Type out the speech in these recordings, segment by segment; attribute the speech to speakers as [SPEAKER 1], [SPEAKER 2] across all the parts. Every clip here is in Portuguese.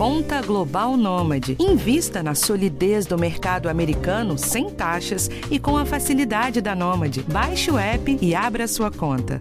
[SPEAKER 1] Conta Global Nômade. Invista na solidez do mercado americano sem taxas e com a facilidade da Nômade. Baixe o app e abra sua conta.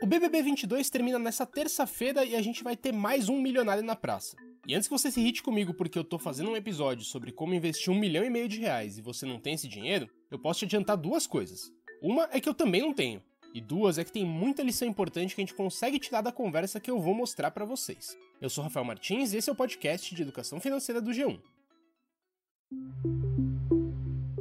[SPEAKER 2] O BBB 22 termina nessa terça-feira e a gente vai ter mais um milionário na praça. E antes que você se irrite comigo porque eu tô fazendo um episódio sobre como investir um milhão e meio de reais e você não tem esse dinheiro, eu posso te adiantar duas coisas. Uma é que eu também não tenho, e duas é que tem muita lição importante que a gente consegue tirar da conversa que eu vou mostrar para vocês. Eu sou Rafael Martins e esse é o podcast de educação financeira do G1.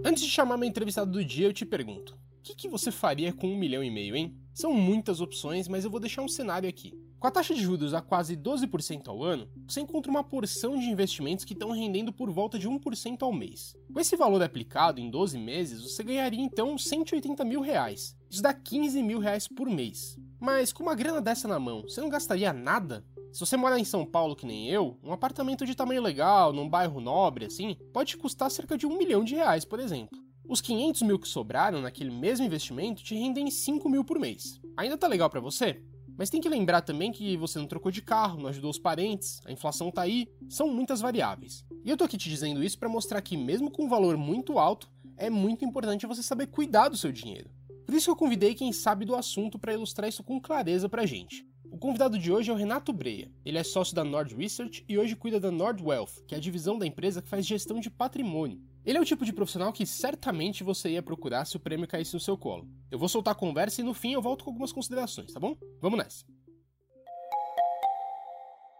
[SPEAKER 2] Antes de chamar meu entrevistado do dia, eu te pergunto: o que, que você faria com um milhão e meio, hein? São muitas opções, mas eu vou deixar um cenário aqui. Com a taxa de juros a quase 12% ao ano, você encontra uma porção de investimentos que estão rendendo por volta de 1% ao mês. Com esse valor aplicado em 12 meses, você ganharia então 180 mil reais. Isso dá 15 mil reais por mês. Mas com uma grana dessa na mão, você não gastaria nada? Se você mora em São Paulo que nem eu, um apartamento de tamanho legal, num bairro nobre assim, pode custar cerca de um milhão de reais, por exemplo. Os 500 mil que sobraram naquele mesmo investimento te rendem 5 mil por mês. Ainda tá legal para você? Mas tem que lembrar também que você não trocou de carro, não ajudou os parentes, a inflação tá aí, são muitas variáveis. E eu tô aqui te dizendo isso para mostrar que mesmo com um valor muito alto, é muito importante você saber cuidar do seu dinheiro. Por isso que eu convidei quem sabe do assunto para ilustrar isso com clareza pra gente. O convidado de hoje é o Renato Breia. Ele é sócio da Nord Research e hoje cuida da Nord Wealth, que é a divisão da empresa que faz gestão de patrimônio. Ele é o tipo de profissional que certamente você ia procurar se o prêmio caísse no seu colo. Eu vou soltar a conversa e no fim eu volto com algumas considerações, tá bom? Vamos nessa.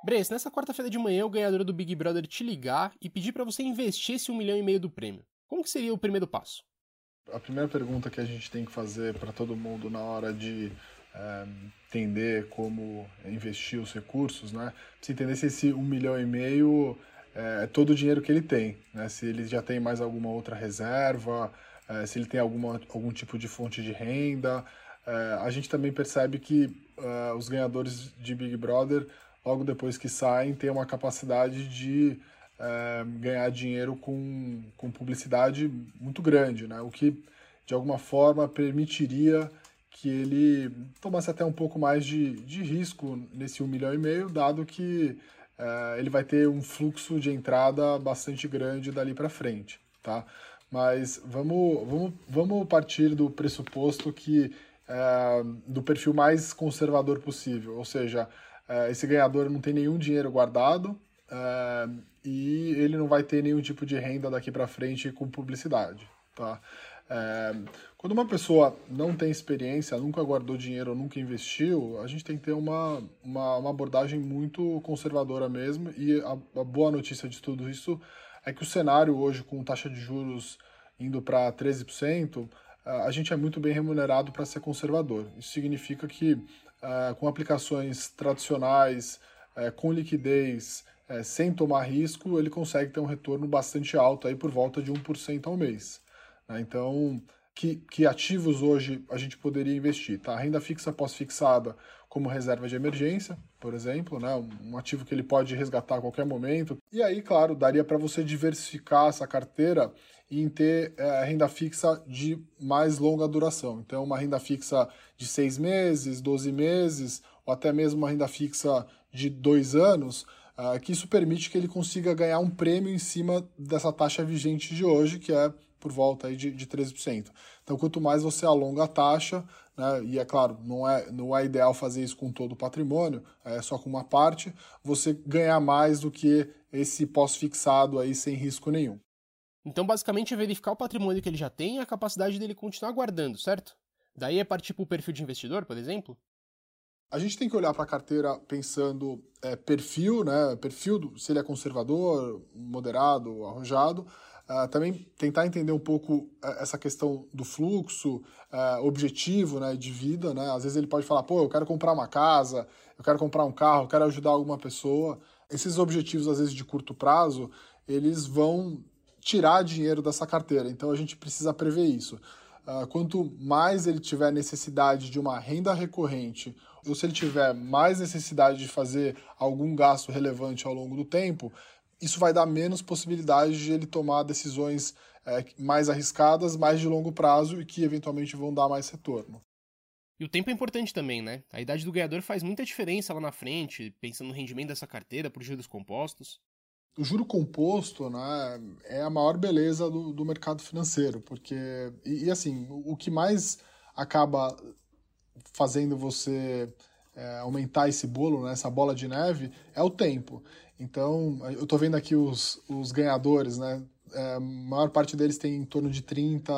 [SPEAKER 2] Bress, nessa quarta-feira de manhã o ganhador do Big Brother te ligar e pedir para você investir esse um milhão e meio do prêmio. Como que seria o primeiro passo?
[SPEAKER 3] A primeira pergunta que a gente tem que fazer para todo mundo na hora de é, entender como investir os recursos, né? Precisa entender se esse um milhão e meio é, todo o dinheiro que ele tem, né? Se ele já tem mais alguma outra reserva, é, se ele tem alguma, algum tipo de fonte de renda. É, a gente também percebe que é, os ganhadores de Big Brother, logo depois que saem, têm uma capacidade de é, ganhar dinheiro com, com publicidade muito grande, né? O que de alguma forma permitiria que ele tomasse até um pouco mais de, de risco nesse 1 milhão e meio, dado que é, ele vai ter um fluxo de entrada bastante grande dali para frente, tá? Mas vamos, vamos, vamos partir do pressuposto que é, do perfil mais conservador possível, ou seja, é, esse ganhador não tem nenhum dinheiro guardado é, e ele não vai ter nenhum tipo de renda daqui para frente com publicidade, tá? É, quando uma pessoa não tem experiência, nunca guardou dinheiro, nunca investiu, a gente tem que ter uma, uma, uma abordagem muito conservadora mesmo. E a, a, boa notícia de tudo isso é que o cenário hoje, com taxa de juros indo para 13%, a gente é muito bem remunerado para ser conservador. Isso significa que é, com aplicações tradicionais, é, com liquidez, é, sem tomar risco, ele consegue ter um retorno bastante alto, aí por volta de 1% ao mês. Né? Então, que, que, ativos hoje a gente poderia investir? Tá? Renda fixa pós-fixada como reserva de emergência, por exemplo, né? um ativo que ele pode resgatar a qualquer momento. E aí, claro, daria para você diversificar essa carteira em ter é, renda fixa de mais longa duração. Então, uma renda fixa de seis meses, 12 meses, ou até mesmo uma renda fixa de dois anos, uh, que isso permite que ele consiga ganhar um prêmio em cima dessa taxa vigente de hoje, que é por volta aí de, de 13%. Então, quanto mais você alonga a taxa, né, e é claro, não é, não é ideal fazer isso com todo o patrimônio, é só com uma parte, você ganhar mais do que esse pós-fixado aí sem risco nenhum.
[SPEAKER 2] Então, basicamente, é verificar o patrimônio que ele já tem e a capacidade dele continuar guardando, certo? Daí é partir para o perfil de investidor, por exemplo?
[SPEAKER 3] A gente tem que olhar para a carteira pensando é, perfil, né? Perfil, do, se ele é conservador, moderado, arrojado, Uh, também tentar entender um pouco uh, essa questão do fluxo, uh, objetivo né, de vida. Né? Às vezes ele pode falar, pô, eu quero comprar uma casa, eu quero comprar um carro, eu quero ajudar alguma pessoa. Esses objetivos, às vezes, de curto prazo, eles vão tirar dinheiro dessa carteira. Então a gente precisa prever isso. quanto mais ele tiver necessidade de uma renda recorrente, ou se ele tiver mais necessidade de fazer algum gasto relevante ao longo do tempo, isso vai dar menos possibilidade de ele tomar decisões é, mais arriscadas, mais de longo prazo e que eventualmente vão dar mais retorno.
[SPEAKER 2] E o tempo é importante também, né? A idade do ganhador faz muita diferença lá na frente, pensando no rendimento dessa carteira por juros compostos.
[SPEAKER 3] O juro composto né, é a maior beleza do, do mercado financeiro, porque. E, e, assim, o que mais acaba fazendo você é, aumentar esse bolo, né, essa bola de neve, é o tempo. Então, eu estou vendo aqui os, os ganhadores, né? É, a maior parte deles tem em torno de 30,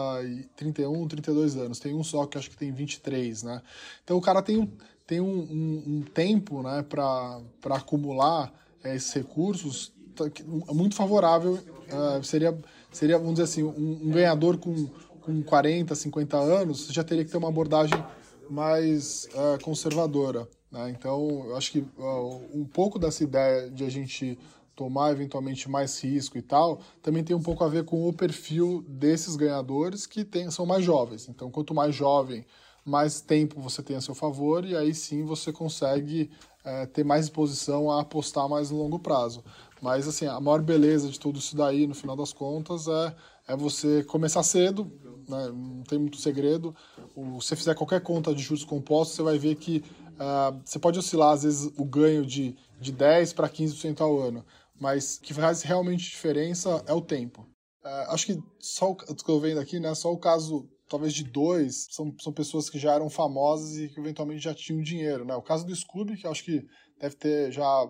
[SPEAKER 3] 31, 32 anos. Tem um só que acho que tem 23, né? Então o cara tem, tem um, um, um tempo né, para acumular é, esses recursos tá, muito favorável. Uh, seria, seria, vamos dizer assim, um, um, ganhador com, com 40, 50 anos já teria que ter uma abordagem mais uh, conservadora. Né? Então, eu acho que uh, um pouco dessa ideia de a gente tomar eventualmente mais risco e tal, também tem um pouco a ver com o perfil desses ganhadores que tem, são mais jovens. Então, quanto mais jovem, mais tempo você tem a seu favor e aí sim você consegue é, ter mais disposição a apostar mais no longo prazo. Mas assim, a maior beleza de tudo isso daí, no final das contas, é, é você começar cedo, né? não tem muito segredo. Se você fizer qualquer conta de juros compostos, você vai ver que uh, você pode oscilar, às vezes, o ganho de, de 10% para 15% ao ano mas o que faz realmente diferença é o tempo. É, acho que só o que eu estou vendo aqui, né, só o caso talvez de dois são, são pessoas que já eram famosas e que eventualmente já tinham dinheiro, né? O caso do Scooby, que acho que deve ter já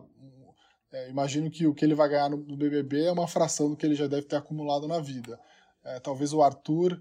[SPEAKER 3] é, imagino que o que ele vai ganhar no, no, BBB é uma fração do que ele já deve ter acumulado na vida. É, talvez o Arthur,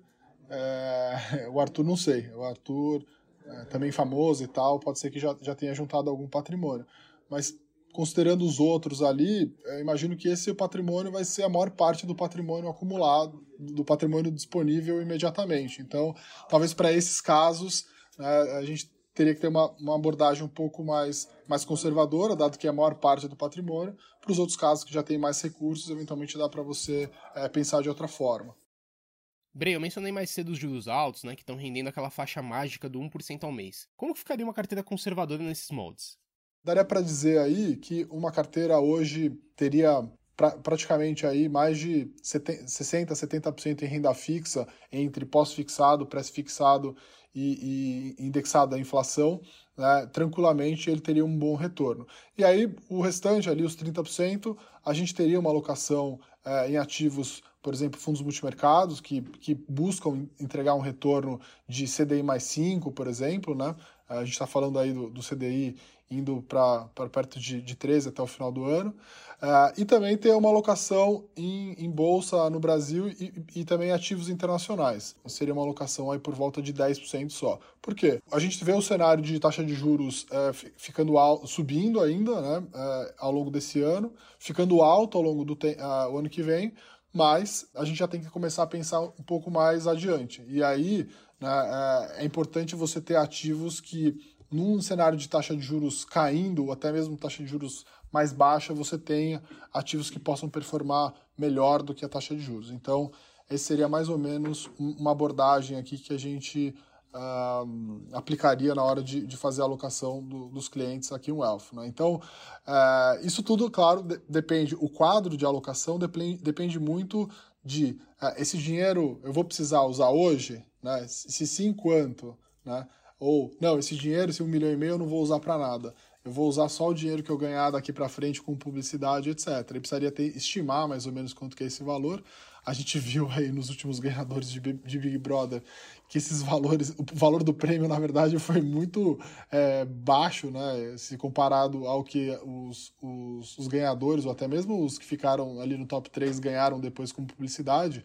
[SPEAKER 3] é, o Arthur não sei, o Arthur é, também famoso e tal, pode ser que já, já tenha juntado algum patrimônio. Mas considerando os outros ali, imagino que esse patrimônio vai ser a maior parte do patrimônio acumulado, do patrimônio disponível imediatamente. Então, talvez para esses casos, né, a gente teria que ter uma, uma abordagem um pouco mais, mais conservadora, dado que é a maior parte do patrimônio. Para os outros casos que já tem mais recursos, eventualmente dá para você é, pensar de outra forma.
[SPEAKER 2] Bre, eu mencionei mais cedo os juros altos, né, que estão rendendo aquela faixa mágica do 1% ao mês. Como ficaria uma carteira conservadora nesses moldes?
[SPEAKER 3] daria para dizer aí que uma carteira hoje teria pra, praticamente aí mais de 70, 60%, 70% em renda fixa, entre pós-fixado, pré-fixado e, e, indexado à inflação, né, tranquilamente ele teria um bom retorno. E aí o restante ali, os 30%, a gente teria uma alocação é, em ativos, por exemplo, fundos multimercados, que, que buscam entregar um retorno de CDI mais 5, por exemplo, né? A gente está falando aí do, do CDI indo para perto de, de 13 até o final do ano. Uh, e também ter uma alocação em, em bolsa no Brasil e, e, também ativos internacionais. Seria uma alocação aí por volta de 10% só. Por quê? A gente vê o cenário de taxa de juros uh, ficando subindo ainda né, uh, ao longo desse ano, ficando alto ao longo do uh, ano que vem, mas a gente já tem que começar a pensar um pouco mais adiante. E aí né, é importante você ter ativos que num cenário de taxa de juros caindo, ou até mesmo taxa de juros mais baixa, você tenha ativos que possam performar melhor do que a taxa de juros. Então, esse seria mais ou menos uma abordagem aqui que a gente uh, aplicaria na hora de, de fazer a alocação do, dos clientes aqui no Elf. Né? Então, uh, isso tudo, claro, de, depende, o quadro de alocação depende, depende muito de uh, esse dinheiro eu vou precisar usar hoje, né? se sim, quanto, né? Ou, não, esse dinheiro, esse um milhão e meio, eu não vou usar para nada. Eu vou usar só o dinheiro que eu ganhar daqui para frente com publicidade, etc. Eu precisaria ter, estimar mais ou menos quanto que é esse valor. A gente viu aí nos últimos ganhadores de, de Big Brother que esses valores, o valor do prêmio, na verdade, foi muito é, baixo, né? Se comparado ao que os, os, os, ganhadores, ou até mesmo os que ficaram ali no top 3 ganharam depois com publicidade.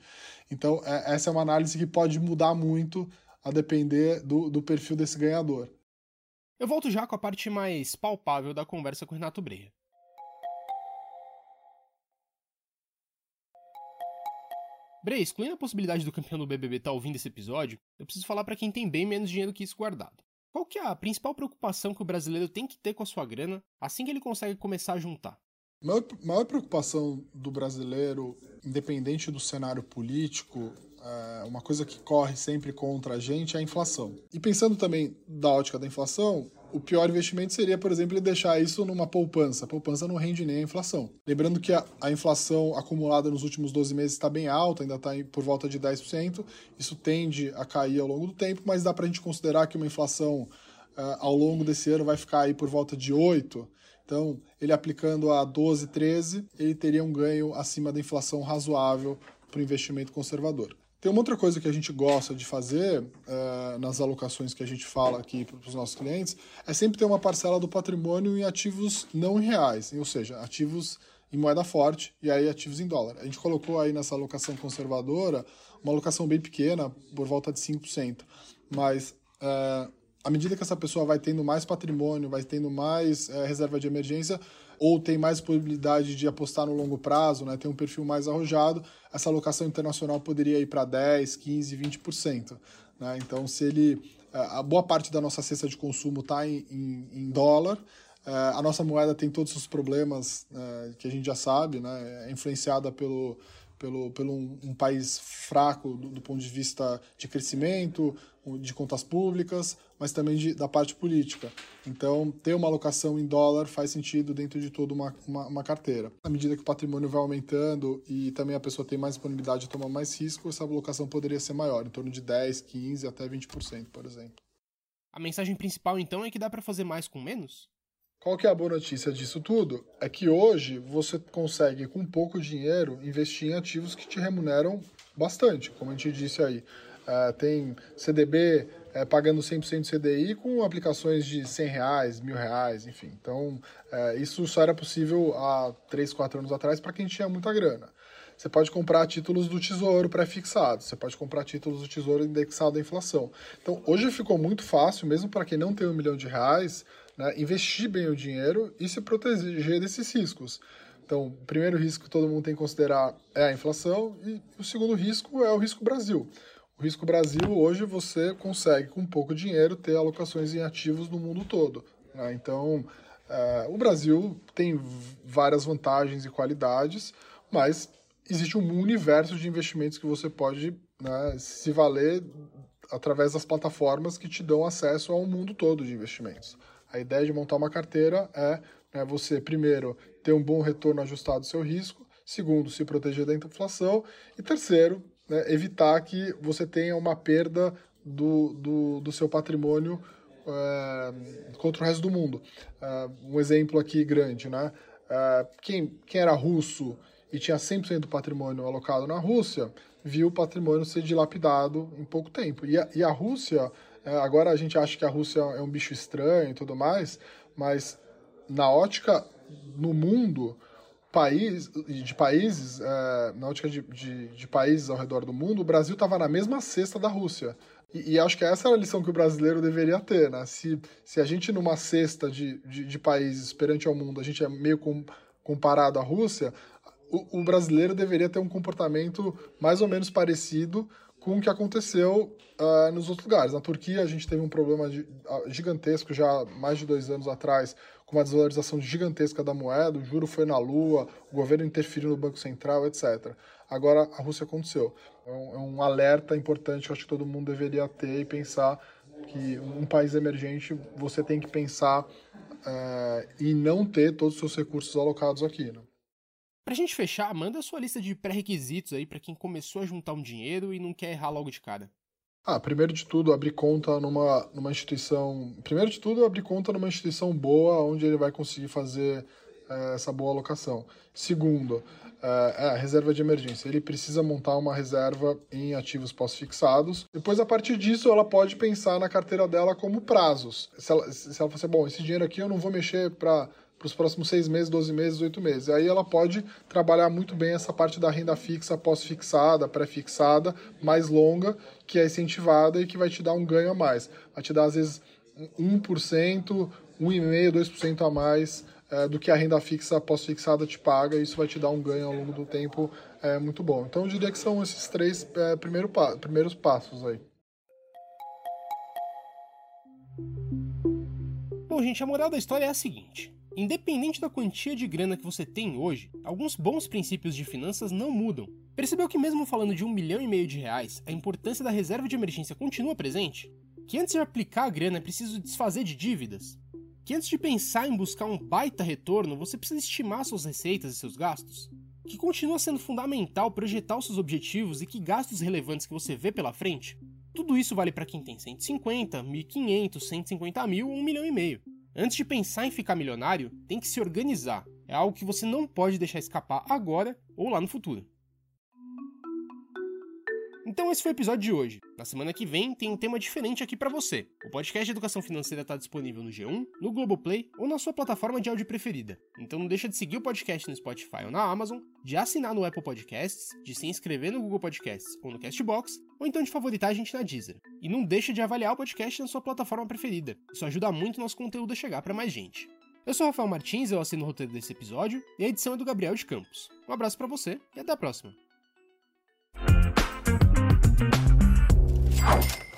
[SPEAKER 3] Então, é, essa é uma análise que pode mudar muito a depender do, do perfil desse ganhador.
[SPEAKER 2] Eu volto já com a parte mais palpável da conversa com Renato Breia. Breia, excluindo a possibilidade do campeão do BBB estar tá ouvindo esse episódio, eu preciso falar para quem tem bem menos dinheiro que isso guardado. Qual que é a principal preocupação que o brasileiro tem que ter com a sua grana assim que ele consegue começar a juntar?
[SPEAKER 3] A maior, maior preocupação do brasileiro, independente do cenário político, é, uma coisa que corre sempre contra a gente é a inflação. E pensando também da ótica da inflação, o pior investimento seria, por exemplo, deixar isso numa poupança. A poupança não rende nem a inflação. Lembrando que a, a inflação acumulada nos últimos 12 meses está bem alta, ainda está por volta de 10%. Isso tende a cair ao longo do tempo, mas dá para a gente considerar que uma inflação uh, ao longo desse ano vai ficar aí por volta de 8%. Então, ele aplicando a 12, 13, ele teria um ganho acima da inflação razoável para o investimento conservador. Tem uma outra coisa que a gente gosta de fazer uh, nas alocações que a gente fala aqui para os nossos clientes é sempre ter uma parcela do patrimônio em ativos não reais, ou seja, ativos em moeda forte e aí ativos em dólar. A gente colocou aí nessa alocação conservadora uma alocação bem pequena, por volta de 5%, mas uh, à medida que essa pessoa vai tendo mais patrimônio, vai tendo mais uh, reserva de emergência, ou tem mais possibilidade de apostar no longo prazo, né, tem um perfil mais arrojado, essa alocação internacional poderia ir para 10, 15, 20%. Né? Então, se ele. Eh, a boa parte da nossa cesta de consumo está em, em, em, dólar, eh, a nossa moeda tem todos os problemas eh, que a gente já sabe, né? é influenciada pelo, pelo, pelo um, um país fraco do, do, ponto de vista de crescimento, de contas públicas, mas também de, da parte política. Então, ter uma alocação em dólar faz sentido dentro de toda uma, uma, uma, carteira. À medida que o patrimônio vai aumentando e também a pessoa tem mais disponibilidade de tomar mais risco, essa alocação poderia ser maior, em torno de 10, 15 até 20%, por exemplo.
[SPEAKER 2] A mensagem principal, então, é que dá para fazer mais com menos?
[SPEAKER 3] Qual que é a boa notícia disso tudo? É que hoje você consegue, com pouco dinheiro, investir em ativos que te remuneram bastante, como a gente disse aí. É, tem CDB é, pagando 100% CDI com aplicações de 100 reais, mil reais, enfim. Então, é, isso só era possível há 3, 4 anos atrás para quem tinha muita grana. Você pode comprar títulos do Tesouro pré-fixados, você pode comprar títulos do Tesouro indexado à inflação. Então, hoje ficou muito fácil, mesmo para quem não tem um milhão de reais, né, investir bem o dinheiro e se proteger desses riscos. Então, o primeiro risco que todo mundo tem que considerar é a inflação e o segundo risco é o risco Brasil. O risco Brasil, hoje, você consegue, com pouco dinheiro, ter alocações em ativos no mundo todo. Né? Então, é, o Brasil tem várias vantagens e qualidades, mas existe um universo de investimentos que você pode né, se valer através das plataformas que te dão acesso ao mundo todo de investimentos. A ideia de montar uma carteira é né, você, primeiro, ter um bom retorno ajustado ao seu risco, segundo, se proteger da inflação, e terceiro, né, evitar que você tenha uma perda do, do, do seu patrimônio é, contra o resto do mundo. É, um exemplo aqui grande, né? É, quem, quem era russo e tinha 100% do patrimônio alocado na Rússia, viu o patrimônio ser dilapidado em pouco tempo. E a, e a Rússia agora a gente acha que a Rússia é um bicho estranho e tudo mais, mas na ótica no mundo, país, de países, é, na ótica de, de, de, países ao redor do mundo, o Brasil estava na mesma cesta da Rússia. E, e, acho que essa era a lição que o brasileiro deveria ter, né? Se, se a gente, numa cesta de, de, de países perante ao mundo, a gente é meio com, comparado à Rússia, o, o brasileiro deveria ter um comportamento mais ou menos parecido com o que aconteceu uh, nos outros lugares. Na Turquia, a gente teve um problema de, uh, gigantesco já mais de dois anos atrás, com uma desvalorização gigantesca da moeda, o juro foi na lua, o governo interferiu no Banco Central, etc. Agora, a Rússia aconteceu. É um, é um alerta importante que eu acho que todo mundo deveria ter e pensar que um país emergente você tem que pensar uh, e não ter todos os seus recursos alocados aqui. Né?
[SPEAKER 2] Pra gente fechar, manda a sua lista de pré-requisitos aí para quem começou a juntar um dinheiro e não quer errar logo de cara.
[SPEAKER 3] Ah, primeiro de tudo, abrir conta numa, numa instituição. Primeiro de tudo, abrir conta numa instituição boa, onde ele vai conseguir fazer é, essa boa alocação. Segundo, é, é, a reserva de emergência. Ele precisa montar uma reserva em ativos pós-fixados. Depois, a partir disso, ela pode pensar na carteira dela como prazos. Se ela, se ela assim, bom, esse dinheiro aqui eu não vou mexer para para os próximos seis meses, 12 meses, oito meses. Aí ela pode trabalhar muito bem essa parte da renda fixa, pós-fixada, pré-fixada, mais longa, que é incentivada e que vai te dar um ganho a mais. Vai te dar, às vezes, 1%, 1,5%, 2% a mais é, do que a renda fixa pós-fixada te paga, e isso vai te dar um ganho ao longo do tempo é, muito bom. Então eu diria que são esses três é, primeiro pa primeiros passos aí.
[SPEAKER 2] Bom, gente, a moral da história é a seguinte. Independente da quantia de grana que você tem hoje, alguns bons princípios de finanças não mudam. Percebeu que mesmo falando de um milhão e meio de reais, a importância da reserva de emergência continua presente? Que antes de aplicar a grana é preciso desfazer de dívidas? Que antes de pensar em buscar um baita retorno, você precisa estimar suas receitas e seus gastos? Que continua sendo fundamental projetar os seus objetivos e que gastos relevantes que você vê pela frente? Tudo isso vale para quem tem 150, 1.500, 150 mil ou 1 milhão e meio. Antes de pensar em ficar milionário, tem que se organizar. É algo que você não pode deixar escapar agora ou lá no futuro. Então esse foi o episódio de hoje. Na semana que vem tem um tema diferente aqui para você. O podcast de Educação Financeira está disponível no G1, no Globoplay ou na sua plataforma de áudio preferida. Então não deixa de seguir o podcast no Spotify ou na Amazon, de assinar no Apple Podcasts, de se inscrever no Google Podcasts ou no Castbox, ou então de favoritar a gente na Deezer. E não deixa de avaliar o podcast na sua plataforma preferida. Isso ajuda muito o nosso conteúdo a chegar para mais gente. Eu sou Rafael Martins, eu assino o roteiro desse episódio, e a edição é do Gabriel de Campos. Um abraço para você e até a próxima. you